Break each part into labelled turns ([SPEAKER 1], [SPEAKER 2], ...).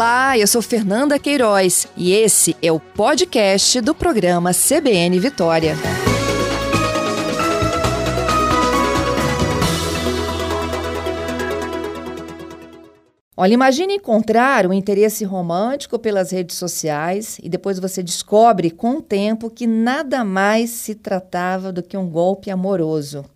[SPEAKER 1] Olá, eu sou Fernanda Queiroz e esse é o podcast do programa CBN Vitória. Olha, imagine encontrar um interesse romântico pelas redes sociais e depois você descobre com o tempo que nada mais se tratava do que um golpe amoroso.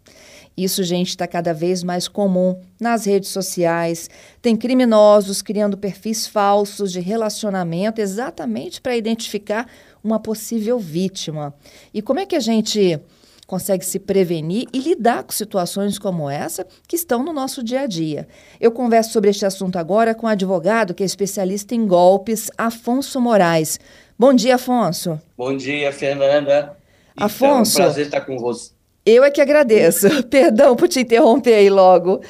[SPEAKER 1] Isso, gente, está cada vez mais comum nas redes sociais. Tem criminosos criando perfis falsos de relacionamento exatamente para identificar uma possível vítima. E como é que a gente consegue se prevenir e lidar com situações como essa que estão no nosso dia a dia. Eu converso sobre este assunto agora com o um advogado que é especialista em golpes, Afonso Moraes. Bom dia, Afonso.
[SPEAKER 2] Bom dia, Fernanda.
[SPEAKER 1] Afonso.
[SPEAKER 2] Então, é um prazer estar com você.
[SPEAKER 1] Eu é que agradeço. Perdão por te interromper aí logo.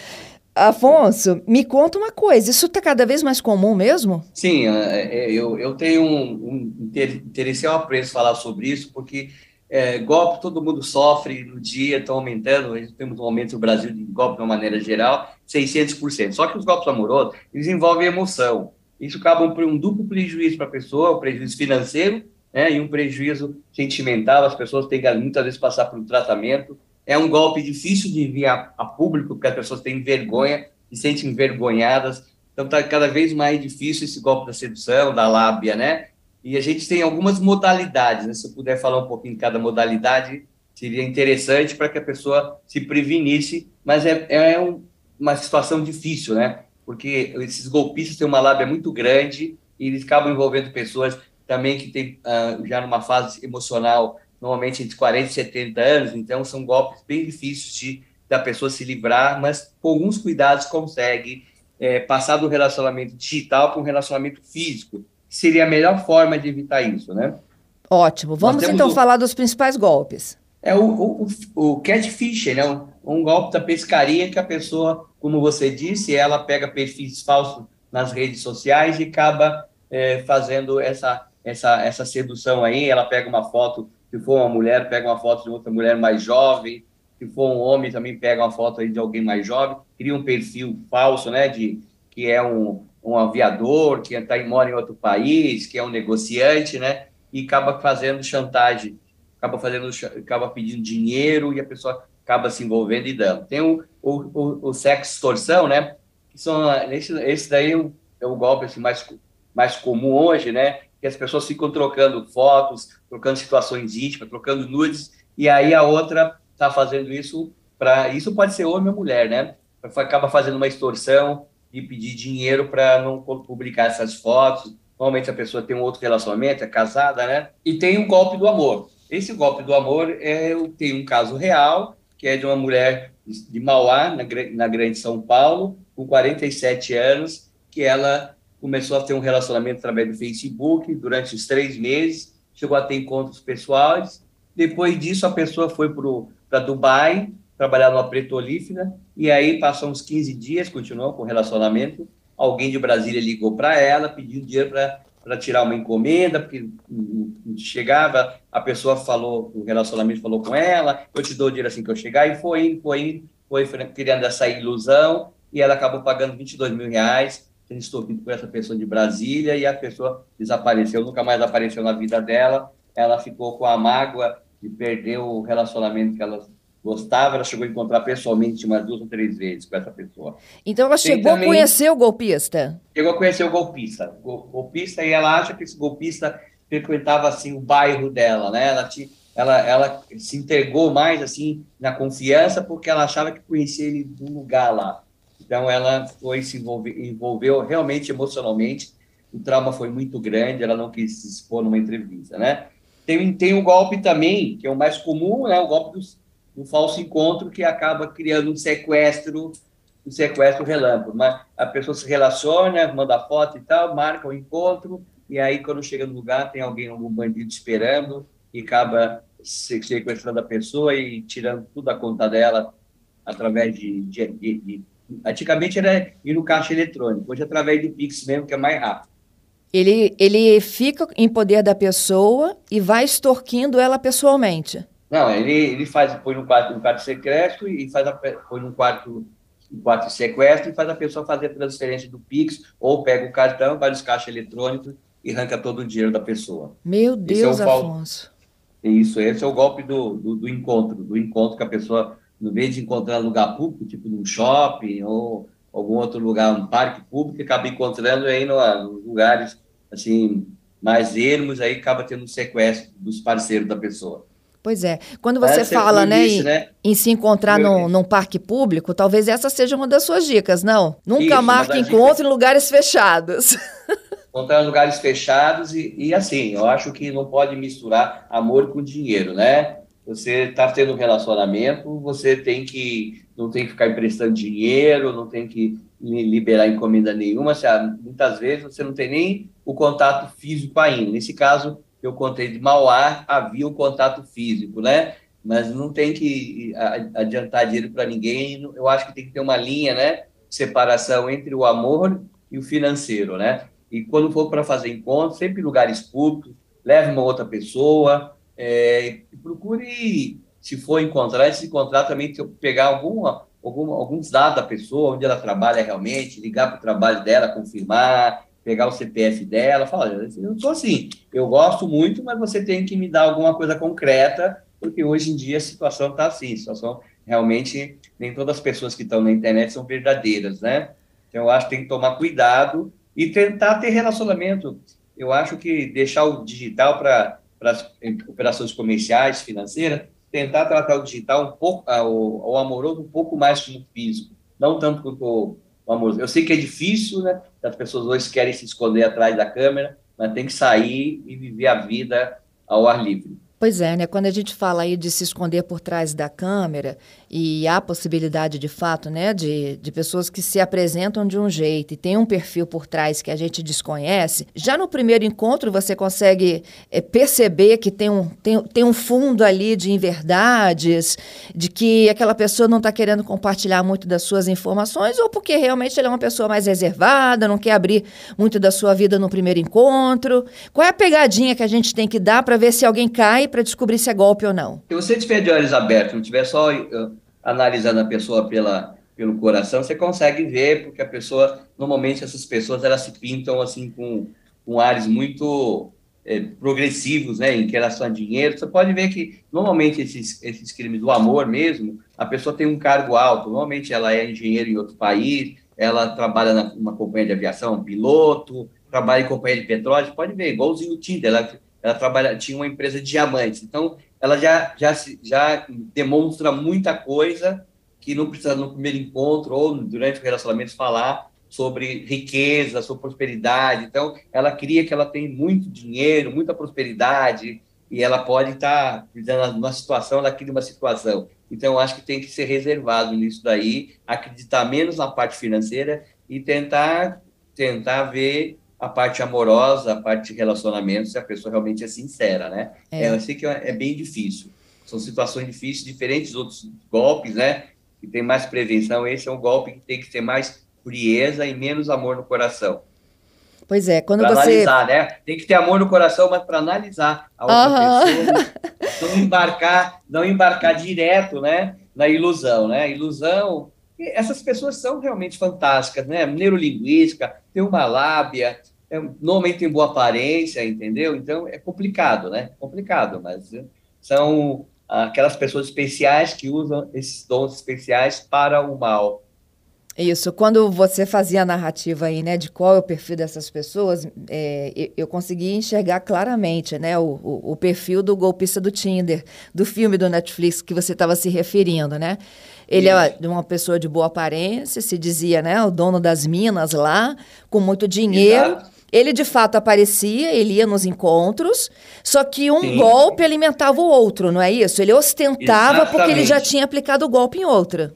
[SPEAKER 1] Afonso, me conta uma coisa, isso está cada vez mais comum mesmo?
[SPEAKER 2] Sim, é, é, eu, eu tenho um, um interesse ao apreço falar sobre isso, porque é, golpe todo mundo sofre no dia, estão aumentando, temos um aumento no Brasil de golpe de uma maneira geral, 600%. Só que os golpes amorosos, eles envolvem emoção. Isso acaba por um duplo prejuízo para a pessoa, um prejuízo financeiro né, e um prejuízo sentimental. As pessoas têm que muitas vezes passar por um tratamento. É um golpe difícil de vir a, a público, porque as pessoas têm vergonha, se sentem envergonhadas. Então, está cada vez mais difícil esse golpe da sedução, da lábia, né? E a gente tem algumas modalidades, né? Se eu puder falar um pouquinho de cada modalidade, seria interessante para que a pessoa se prevenisse, mas é, é um, uma situação difícil, né? Porque esses golpistas têm uma lábia muito grande e eles acabam envolvendo pessoas também que tem uh, já numa fase emocional, normalmente entre 40 e 70 anos, então são golpes bem difíceis de da pessoa se livrar, mas com alguns cuidados consegue é, passar do relacionamento digital para um relacionamento físico. Seria a melhor forma de evitar isso, né?
[SPEAKER 1] Ótimo. Vamos então o, falar dos principais golpes.
[SPEAKER 2] É o, o, o catfishing, né? Um, um golpe da pescaria que a pessoa, como você disse, ela pega perfis falsos nas redes sociais e acaba é, fazendo essa essa, essa sedução aí, ela pega uma foto, se for uma mulher, pega uma foto de outra mulher mais jovem, se for um homem, também pega uma foto aí de alguém mais jovem, cria um perfil falso, né, de que é um, um aviador, que está mora em outro país, que é um negociante, né, e acaba fazendo chantagem, acaba fazendo, acaba pedindo dinheiro e a pessoa acaba se envolvendo e dando. Tem o, o, o, sexo extorsão, né, que são, esse, esse daí é o, é o golpe assim, mais, mais comum hoje, né, que as pessoas ficam trocando fotos, trocando situações íntimas, trocando nudes, e aí a outra está fazendo isso para. Isso pode ser homem ou mulher, né? Acaba fazendo uma extorsão e pedir dinheiro para não publicar essas fotos. Normalmente a pessoa tem um outro relacionamento, é casada, né? E tem um golpe do amor. Esse golpe do amor é, tem um caso real, que é de uma mulher de Mauá, na, na Grande São Paulo, com 47 anos, que ela começou a ter um relacionamento através do Facebook durante os três meses, chegou a ter encontros pessoais. Depois disso, a pessoa foi para Dubai, trabalhar numa petrolífera, e aí passou uns 15 dias, continuou com o relacionamento. Alguém de Brasília ligou para ela, pediu dinheiro para tirar uma encomenda, porque chegava, a pessoa falou, o relacionamento falou com ela, eu te dou dinheiro assim que eu chegar, e foi indo, foi indo, foi criando essa ilusão, e ela acabou pagando 22 mil reais estoupido com essa pessoa de Brasília e a pessoa desapareceu, nunca mais apareceu na vida dela. Ela ficou com a mágoa de perder o relacionamento que ela gostava. Ela chegou a encontrar pessoalmente umas duas ou três vezes com essa pessoa.
[SPEAKER 1] Então ela chegou também, a conhecer o golpista?
[SPEAKER 2] Chegou a conhecer o golpista. O golpista e ela acha que esse golpista frequentava assim o bairro dela, né? Ela tinha ela, ela se entregou mais assim na confiança porque ela achava que conhecia ele do lugar lá. Então, ela foi se envolver, envolveu realmente emocionalmente. O trauma foi muito grande, ela não quis se expor numa entrevista, né? Tem, tem um golpe também, que é o mais comum, né? O golpe do, do falso encontro, que acaba criando um sequestro, um sequestro relâmpago. Mas a pessoa se relaciona, manda foto e tal, marca o encontro, e aí, quando chega no lugar, tem alguém, algum bandido esperando, e acaba sequestrando a pessoa e tirando tudo da conta dela através de, de, de Antigamente era ir no caixa eletrônico, hoje é através do Pix mesmo, que é mais rápido.
[SPEAKER 1] Ele, ele fica em poder da pessoa e vai extorquindo ela pessoalmente.
[SPEAKER 2] Não, ele, ele faz, põe no quarto, no quarto secreto e faz a, põe num quarto quatro sequestro e faz a pessoa fazer a transferência do Pix ou pega o cartão, vai nos caixas eletrônicos e arranca todo o dinheiro da pessoa.
[SPEAKER 1] Meu Deus, é um Afonso.
[SPEAKER 2] Isso, esse é o golpe do, do, do, encontro, do encontro que a pessoa, no vez de encontrar lugar público, tipo num shopping ou algum outro lugar, um parque público, acaba encontrando aí no, nos lugares, assim, mais ermos, aí acaba tendo um sequestro dos parceiros da pessoa.
[SPEAKER 1] Pois é. Quando você é, fala, né, em, né, em, se encontrar num, num, parque público, talvez essa seja uma das suas dicas, não? Nunca Isso, marque encontro dicas. em lugares fechados.
[SPEAKER 2] Encontrar em lugares fechados e, e, assim, eu acho que não pode misturar amor com dinheiro, né? Você está tendo um relacionamento, você tem que não tem que ficar emprestando dinheiro, não tem que liberar encomenda nenhuma. Muitas vezes você não tem nem o contato físico ainda. Nesse caso, eu contei de Mauá, havia o contato físico, né? Mas não tem que adiantar dinheiro para ninguém. Eu acho que tem que ter uma linha, né? Separação entre o amor e o financeiro, né? E quando for para fazer encontro, sempre em lugares públicos, leve uma outra pessoa, é, procure, se for encontrar, se encontrar também, pegar alguma, alguma, alguns dados da pessoa, onde ela trabalha realmente, ligar para o trabalho dela, confirmar, pegar o CPF dela, falar, eu sou assim, eu gosto muito, mas você tem que me dar alguma coisa concreta, porque hoje em dia a situação está assim, a situação realmente, nem todas as pessoas que estão na internet são verdadeiras, né? Então, eu acho que tem que tomar cuidado e tentar ter relacionamento. Eu acho que deixar o digital para as operações comerciais, financeiras, tentar tratar o digital um pouco, ah, o, o amoroso um pouco mais como físico, não tanto quanto Vamos, eu sei que é difícil, né? As pessoas hoje querem se esconder atrás da câmera, mas tem que sair e viver a vida ao ar livre.
[SPEAKER 1] Pois é, né? Quando a gente fala aí de se esconder por trás da câmera, e há possibilidade de fato, né, de, de pessoas que se apresentam de um jeito e tem um perfil por trás que a gente desconhece, já no primeiro encontro você consegue é, perceber que tem um, tem, tem um fundo ali de inverdades, de que aquela pessoa não está querendo compartilhar muito das suas informações, ou porque realmente ela é uma pessoa mais reservada, não quer abrir muito da sua vida no primeiro encontro. Qual é a pegadinha que a gente tem que dar para ver se alguém cai para descobrir se é golpe ou não.
[SPEAKER 2] Se você tiver de olhos abertos, não tiver só uh, analisando a pessoa pela, pelo coração, você consegue ver, porque a pessoa, normalmente essas pessoas, elas se pintam assim com, com ares muito é, progressivos, né, em relação a dinheiro. Você pode ver que, normalmente, esses, esses crimes do amor mesmo, a pessoa tem um cargo alto, normalmente ela é engenheiro em outro país, ela trabalha numa companhia de aviação, piloto, trabalha em companhia de petróleo, pode ver, igualzinho o Tinder, ela ela trabalha, tinha uma empresa de diamantes. Então, ela já, já, já demonstra muita coisa que não precisa no primeiro encontro ou durante o relacionamento falar sobre riqueza, sobre prosperidade. Então, ela cria que ela tem muito dinheiro, muita prosperidade, e ela pode estar tá numa situação, ela cria uma situação. Então, acho que tem que ser reservado nisso daí, acreditar menos na parte financeira e tentar tentar ver a parte amorosa, a parte de relacionamento, se a pessoa realmente é sincera, né? É. Eu sei que é, é bem difícil. São situações difíceis, diferentes dos outros golpes, né? Que tem mais prevenção. Esse é um golpe que tem que ter mais frieza e menos amor no coração.
[SPEAKER 1] Pois é, quando
[SPEAKER 2] pra
[SPEAKER 1] você.
[SPEAKER 2] analisar, né? Tem que ter amor no coração, mas para analisar a outra uhum. pessoa, não embarcar, não embarcar direto, né? Na ilusão, né? Ilusão. Essas pessoas são realmente fantásticas, né? Neurolinguística, tem uma lábia, é, normalmente tem boa aparência, entendeu? Então é complicado, né? Complicado, mas são aquelas pessoas especiais que usam esses dons especiais para o mal.
[SPEAKER 1] Isso, quando você fazia a narrativa aí, né, de qual é o perfil dessas pessoas, é, eu consegui enxergar claramente, né, o, o, o, perfil do golpista do Tinder, do filme do Netflix que você estava se referindo, né? Ele é Isso. é uma pessoa de boa aparência, se dizia, né, o dono das minas lá, com muito dinheiro. Exato. Ele de fato aparecia, ele ia nos encontros, só que um Sim. golpe alimentava o outro, não é isso? Ele ostentava Exatamente. porque ele já tinha aplicado o golpe em outra.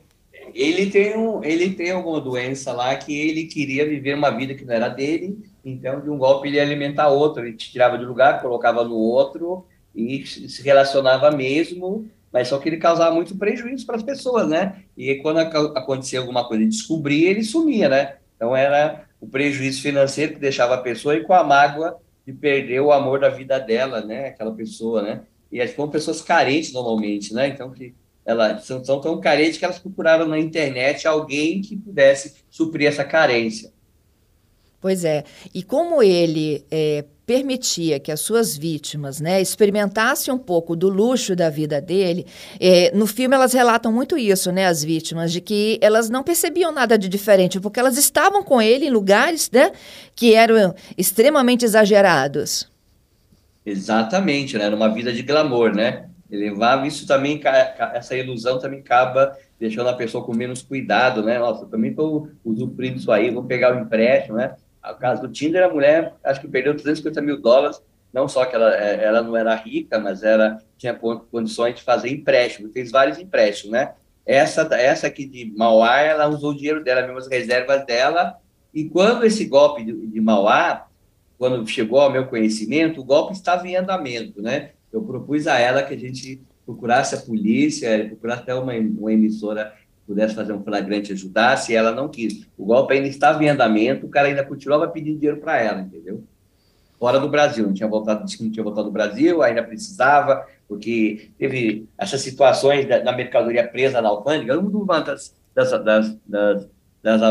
[SPEAKER 2] Ele tem, um, ele tem alguma doença lá que ele queria viver uma vida que não era dele, então de um golpe ele ia alimentar outro, ele te tirava de lugar, colocava no outro e se relacionava mesmo, mas só que ele causava muito prejuízo para as pessoas, né? E quando acontecia alguma coisa e descobria, ele sumia, né? Então era o prejuízo financeiro que deixava a pessoa e com a mágoa de perder o amor da vida dela, né? Aquela pessoa, né? E são pessoas carentes normalmente, né? Então, que elas são, são tão carentes que elas procuraram na internet alguém que pudesse suprir essa carência.
[SPEAKER 1] Pois é. E como ele é, permitia que as suas vítimas né, experimentassem um pouco do luxo da vida dele, é, no filme elas relatam muito isso, né, as vítimas, de que elas não percebiam nada de diferente, porque elas estavam com ele em lugares né, que eram extremamente exagerados.
[SPEAKER 2] Exatamente, né? Numa vida de glamour, né? Elevava isso também, essa ilusão também acaba deixando a pessoa com menos cuidado, né? Nossa, também estou usufruindo isso aí, vou pegar o empréstimo, né? O caso do Tinder, a mulher, acho que perdeu 350 mil dólares, não só que ela, é, ela não era rica, mas era, tinha condições de fazer empréstimo, fez vários empréstimos, né? Essa, essa aqui de Mauá, ela usou o dinheiro dela, mesmo as reservas dela, e quando esse golpe de, de Mauá, quando chegou ao meu conhecimento, o golpe estava em andamento, né? Eu propus a ela que a gente procurasse a polícia, procurasse até uma, uma emissora pudesse fazer um flagrante ajudasse, ela não quis. O golpe ainda estava em andamento, o cara ainda continuava pedindo dinheiro para ela, entendeu? Fora do Brasil, não tinha voltado, disse que não tinha voltado do Brasil, ainda precisava, porque teve essas situações da, da mercadoria presa na alfândega, uma das, das, das, das, das,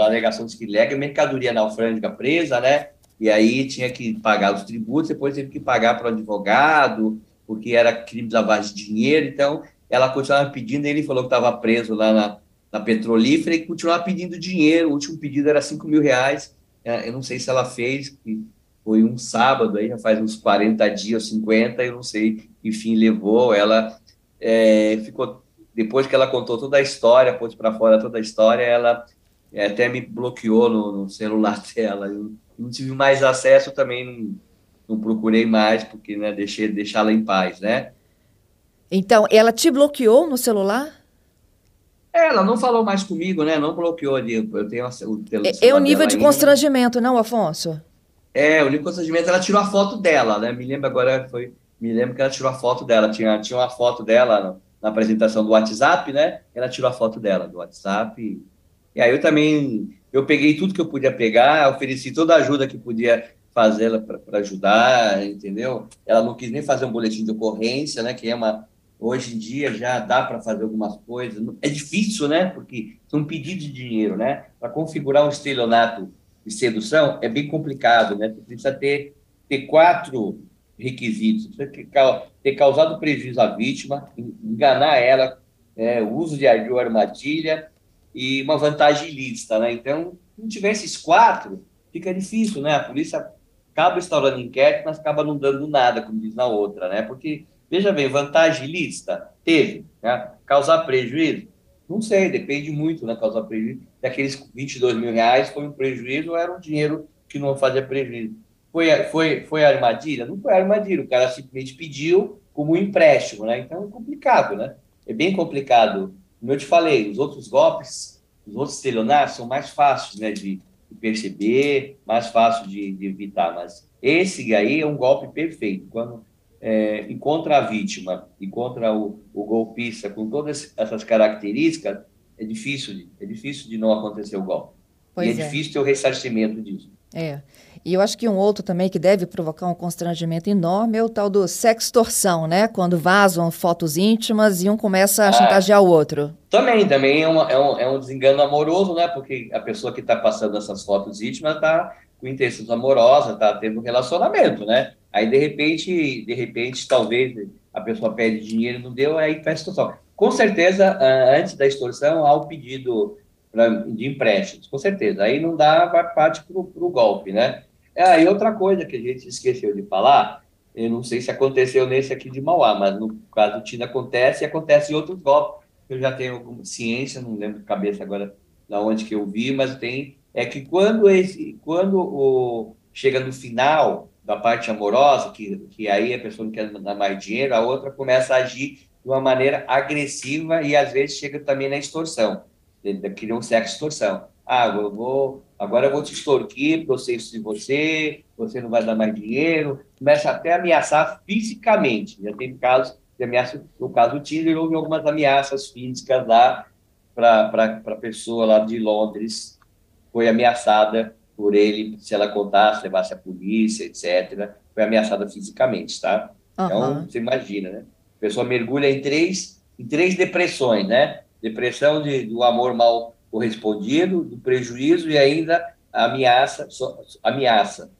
[SPEAKER 2] alegações que lega mercadoria na alfândega presa, né? E aí tinha que pagar os tributos, depois teve que pagar para o advogado, porque era crime de lavagem de dinheiro, então ela continuava pedindo, ele falou que estava preso lá na, na petrolífera e continuava pedindo dinheiro, o último pedido era 5 mil reais, é, eu não sei se ela fez, foi um sábado, aí já faz uns 40 dias, 50, eu não sei, enfim, levou, ela. É, ficou, depois que ela contou toda a história, pôs para fora toda a história, ela é, até me bloqueou no, no celular dela, eu não tive mais acesso, também não, não procurei mais, porque, né, deixei deixá-la em paz, né,
[SPEAKER 1] então, ela te bloqueou no celular?
[SPEAKER 2] Ela não falou mais comigo, né? Não bloqueou ali. Eu tenho o
[SPEAKER 1] É, é o nível de ainda. constrangimento, não, Afonso?
[SPEAKER 2] É, o nível de constrangimento, ela tirou a foto dela, né? Me lembro agora, foi. Me lembro que ela tirou a foto dela. Tinha, tinha uma foto dela na, na apresentação do WhatsApp, né? Ela tirou a foto dela do WhatsApp. E, e aí eu também. Eu peguei tudo que eu podia pegar, ofereci toda a ajuda que podia fazer para ajudar, entendeu? Ela não quis nem fazer um boletim de ocorrência, né? Que é uma Hoje em dia já dá para fazer algumas coisas. É difícil, né? Porque são pedidos de dinheiro, né? Para configurar um estelionato de sedução é bem complicado, né? Você precisa ter, ter quatro requisitos. Você precisa ter causado prejuízo à vítima, enganar ela, é, uso de armadilha e uma vantagem ilícita, né? Então, se não tiver esses quatro, fica difícil, né? A polícia acaba instaurando inquérito, mas acaba não dando nada, como diz na outra, né? Porque Veja bem, vantagem lícita? Teve. Né? Causar prejuízo? Não sei, depende muito, né? Causar prejuízo. Daqueles 22 mil reais foi um prejuízo ou era um dinheiro que não fazia prejuízo? Foi, foi, foi armadilha? Não foi armadilha, o cara simplesmente pediu como um empréstimo, né? Então é complicado, né? É bem complicado. Como eu te falei, os outros golpes, os outros estelionatos são mais fáceis, né? De, de perceber, mais fácil de, de evitar, mas esse aí é um golpe perfeito. Quando é, encontra a vítima, encontra o, o golpista com todas essas características, é difícil, de, é difícil de não acontecer o golpe. Pois e é, é difícil ter o ressarcimento disso.
[SPEAKER 1] É. E eu acho que um outro também que deve provocar um constrangimento enorme é o tal do sextorção, né? Quando vazam fotos íntimas e um começa a ah, chantagear o outro.
[SPEAKER 2] Também, também é, uma, é, um, é um desengano amoroso, né? Porque a pessoa que está passando essas fotos íntimas está com intenções amorosas, está tendo um relacionamento, né? Aí, de repente, de repente, talvez a pessoa pede dinheiro não deu, aí faz extorsão. Com certeza, ah, antes da extorsão, há o pedido de empréstimos, com certeza. Aí não dá, parte para o golpe, né? Ah, e outra coisa que a gente esqueceu de falar, eu não sei se aconteceu nesse aqui de Mauá, mas no caso do Tina acontece e acontece em outros golpes. Eu já tenho ciência, não lembro de cabeça agora da onde que eu vi, mas tem é que quando esse, quando o chega no final da parte amorosa, que, que aí a pessoa não quer dar mais dinheiro, a outra começa a agir de uma maneira agressiva e às vezes chega também na extorsão, cria um sexo extorsão. Ah, eu vou, agora eu vou te extorquir, processo de você, você não vai dar mais dinheiro, começa até a ameaçar fisicamente. Já tem casos de ameaça, no caso do Tinder, houve algumas ameaças físicas lá para a pessoa lá de Londres, foi ameaçada por ele, se ela contasse, levasse a polícia, etc. Foi ameaçada fisicamente, tá? Uhum. Então, você imagina, né? A pessoa mergulha em três, em três depressões, né? Depressão de, do amor mal correspondido, do prejuízo e ainda ameaça, ameaça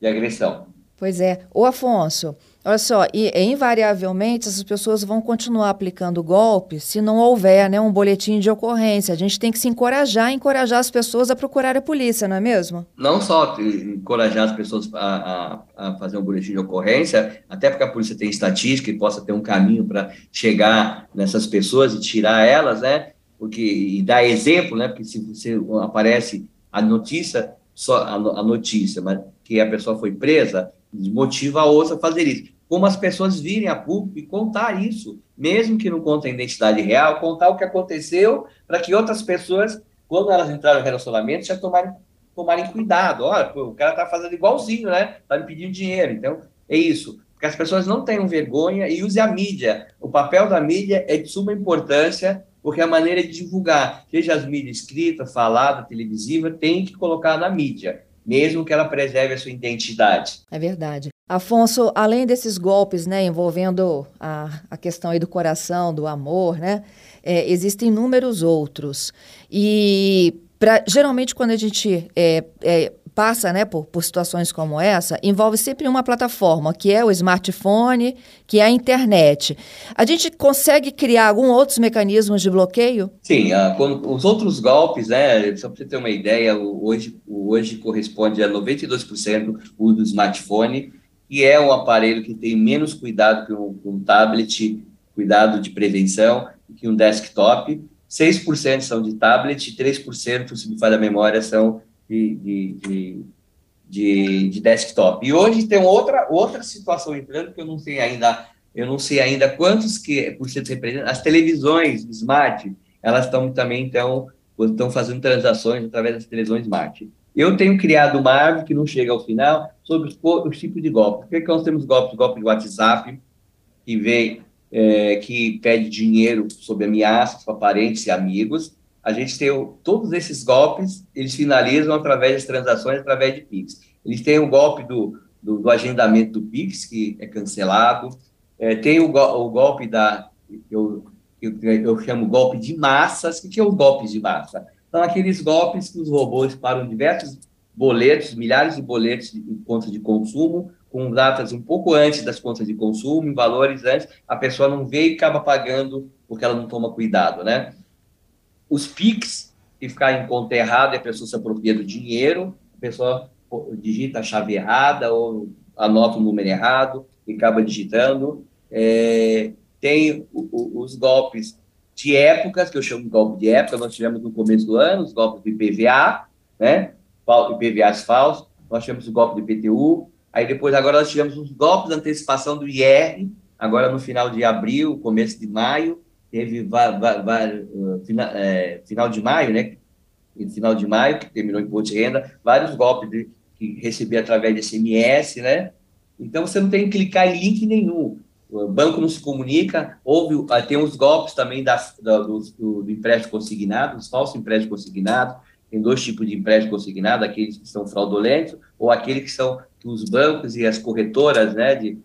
[SPEAKER 2] de agressão.
[SPEAKER 1] Pois é. Ô, Afonso, olha só, e, invariavelmente as pessoas vão continuar aplicando golpes se não houver né, um boletim de ocorrência. A gente tem que se encorajar, encorajar as pessoas a procurar a polícia, não é mesmo?
[SPEAKER 2] Não só encorajar as pessoas a, a, a fazer um boletim de ocorrência, até porque a polícia tem estatística e possa ter um caminho para chegar nessas pessoas e tirar elas, né? Porque, e dar exemplo, né? Porque se você aparece a notícia, só a, a notícia, mas que a pessoa foi presa, motiva a outra a fazer isso. Como as pessoas virem a público e contar isso, mesmo que não contem a identidade real, contar o que aconteceu, para que outras pessoas, quando elas entraram no relacionamento, já tomarem, tomarem cuidado. Olha, pô, o cara tá fazendo igualzinho, né? Tá me pedindo dinheiro. Então, é isso. Que as pessoas não tenham vergonha e use a mídia. O papel da mídia é de suma importância, porque a maneira de divulgar, seja as mídias escrita, falada, televisiva, tem que colocar na mídia mesmo que ela preserve a sua identidade.
[SPEAKER 1] É verdade. Afonso, além desses golpes, né, envolvendo a, a questão aí do coração, do amor, né, é, existem inúmeros outros. E pra, geralmente quando a gente é, é, passa né, por, por situações como essa, envolve sempre uma plataforma, que é o smartphone, que é a internet. A gente consegue criar algum outros mecanismos de bloqueio?
[SPEAKER 2] Sim, uh, quando, os outros golpes, né, só para você ter uma ideia, hoje, hoje corresponde a 92% o do smartphone, que é um aparelho que tem menos cuidado que um, um tablet, cuidado de prevenção, que um desktop. 6% são de tablet, 3%, se me falha a memória, são de, de, de, de, de desktop. E hoje tem outra, outra situação entrando que eu não sei ainda, eu não sei ainda quantos que por cento representam. As televisões smart, elas estão também então estão fazendo transações através das televisões smart. Eu tenho criado uma árvore que não chega ao final sobre os, os tipos de golpes. Porque nós temos golpes, golpe de WhatsApp, que vem, é, que pede dinheiro sob ameaças para parentes e amigos a gente tem o, todos esses golpes, eles finalizam através das transações, através de PIX. Eles têm o golpe do, do, do agendamento do PIX, que é cancelado, é, tem o, o, golpe da, eu, eu, eu chamo golpe de massas, o que é o golpe de massa? São aqueles golpes que os robôs param diversos boletos, milhares de boletos de contas de consumo, com datas um pouco antes das contas de consumo, em valores antes, a pessoa não vê e acaba pagando porque ela não toma cuidado, né? Os PIX, que ficar em conta errada a pessoa se apropria do dinheiro, a pessoa digita a chave errada ou anota o número errado e acaba digitando. É, tem o, o, os golpes de épocas, que eu chamo de golpe de época, nós tivemos no começo do ano, os golpes do IPVA, né? IPVAs falsos, nós tivemos o golpe do IPTU, aí depois agora nós tivemos os golpes de antecipação do IR, agora no final de abril, começo de maio, teve uh, final, é, final de maio, né? Final de maio, que terminou em imposto de renda, vários golpes de, que recebi através de SMS, né? Então você não tem que clicar em link nenhum. O banco não se comunica, houve, ah, tem os golpes também da, da do, do, empréstimo consignado, os falsos empréstimos consignados, tem dois tipos de empréstimo consignado, aqueles que são fraudulentos ou aqueles que são que os bancos e as corretoras, né, de,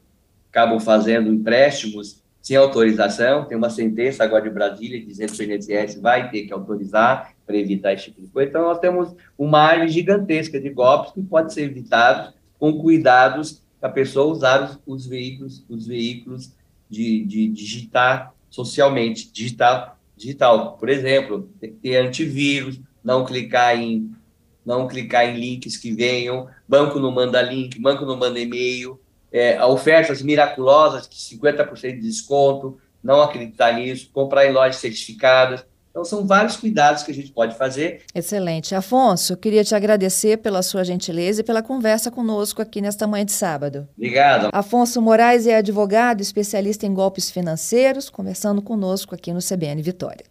[SPEAKER 2] acabam fazendo empréstimos sem autorização. Tem uma sentença agora de Brasília dizendo que o INSS vai ter que autorizar para evitar esse tipo de coisa. Então, nós temos uma área gigantesca de golpes que pode ser evitado com cuidados a pessoa usar os, os veículos, os veículos de, de digitar socialmente, digital, digital. Por exemplo, ter antivírus, não clicar em não clicar em links que venham, banco não manda link, banco não manda e-mail, é, ofertas miraculosas, de 50% de desconto, não acreditar nisso, comprar em lojas certificadas. Então, são vários cuidados que a gente pode fazer.
[SPEAKER 1] Excelente. Afonso, queria te agradecer pela sua gentileza e pela conversa conosco aqui nesta manhã de sábado.
[SPEAKER 2] Obrigado.
[SPEAKER 1] Afonso Moraes é advogado, especialista em golpes financeiros, conversando conosco aqui no CBN Vitória.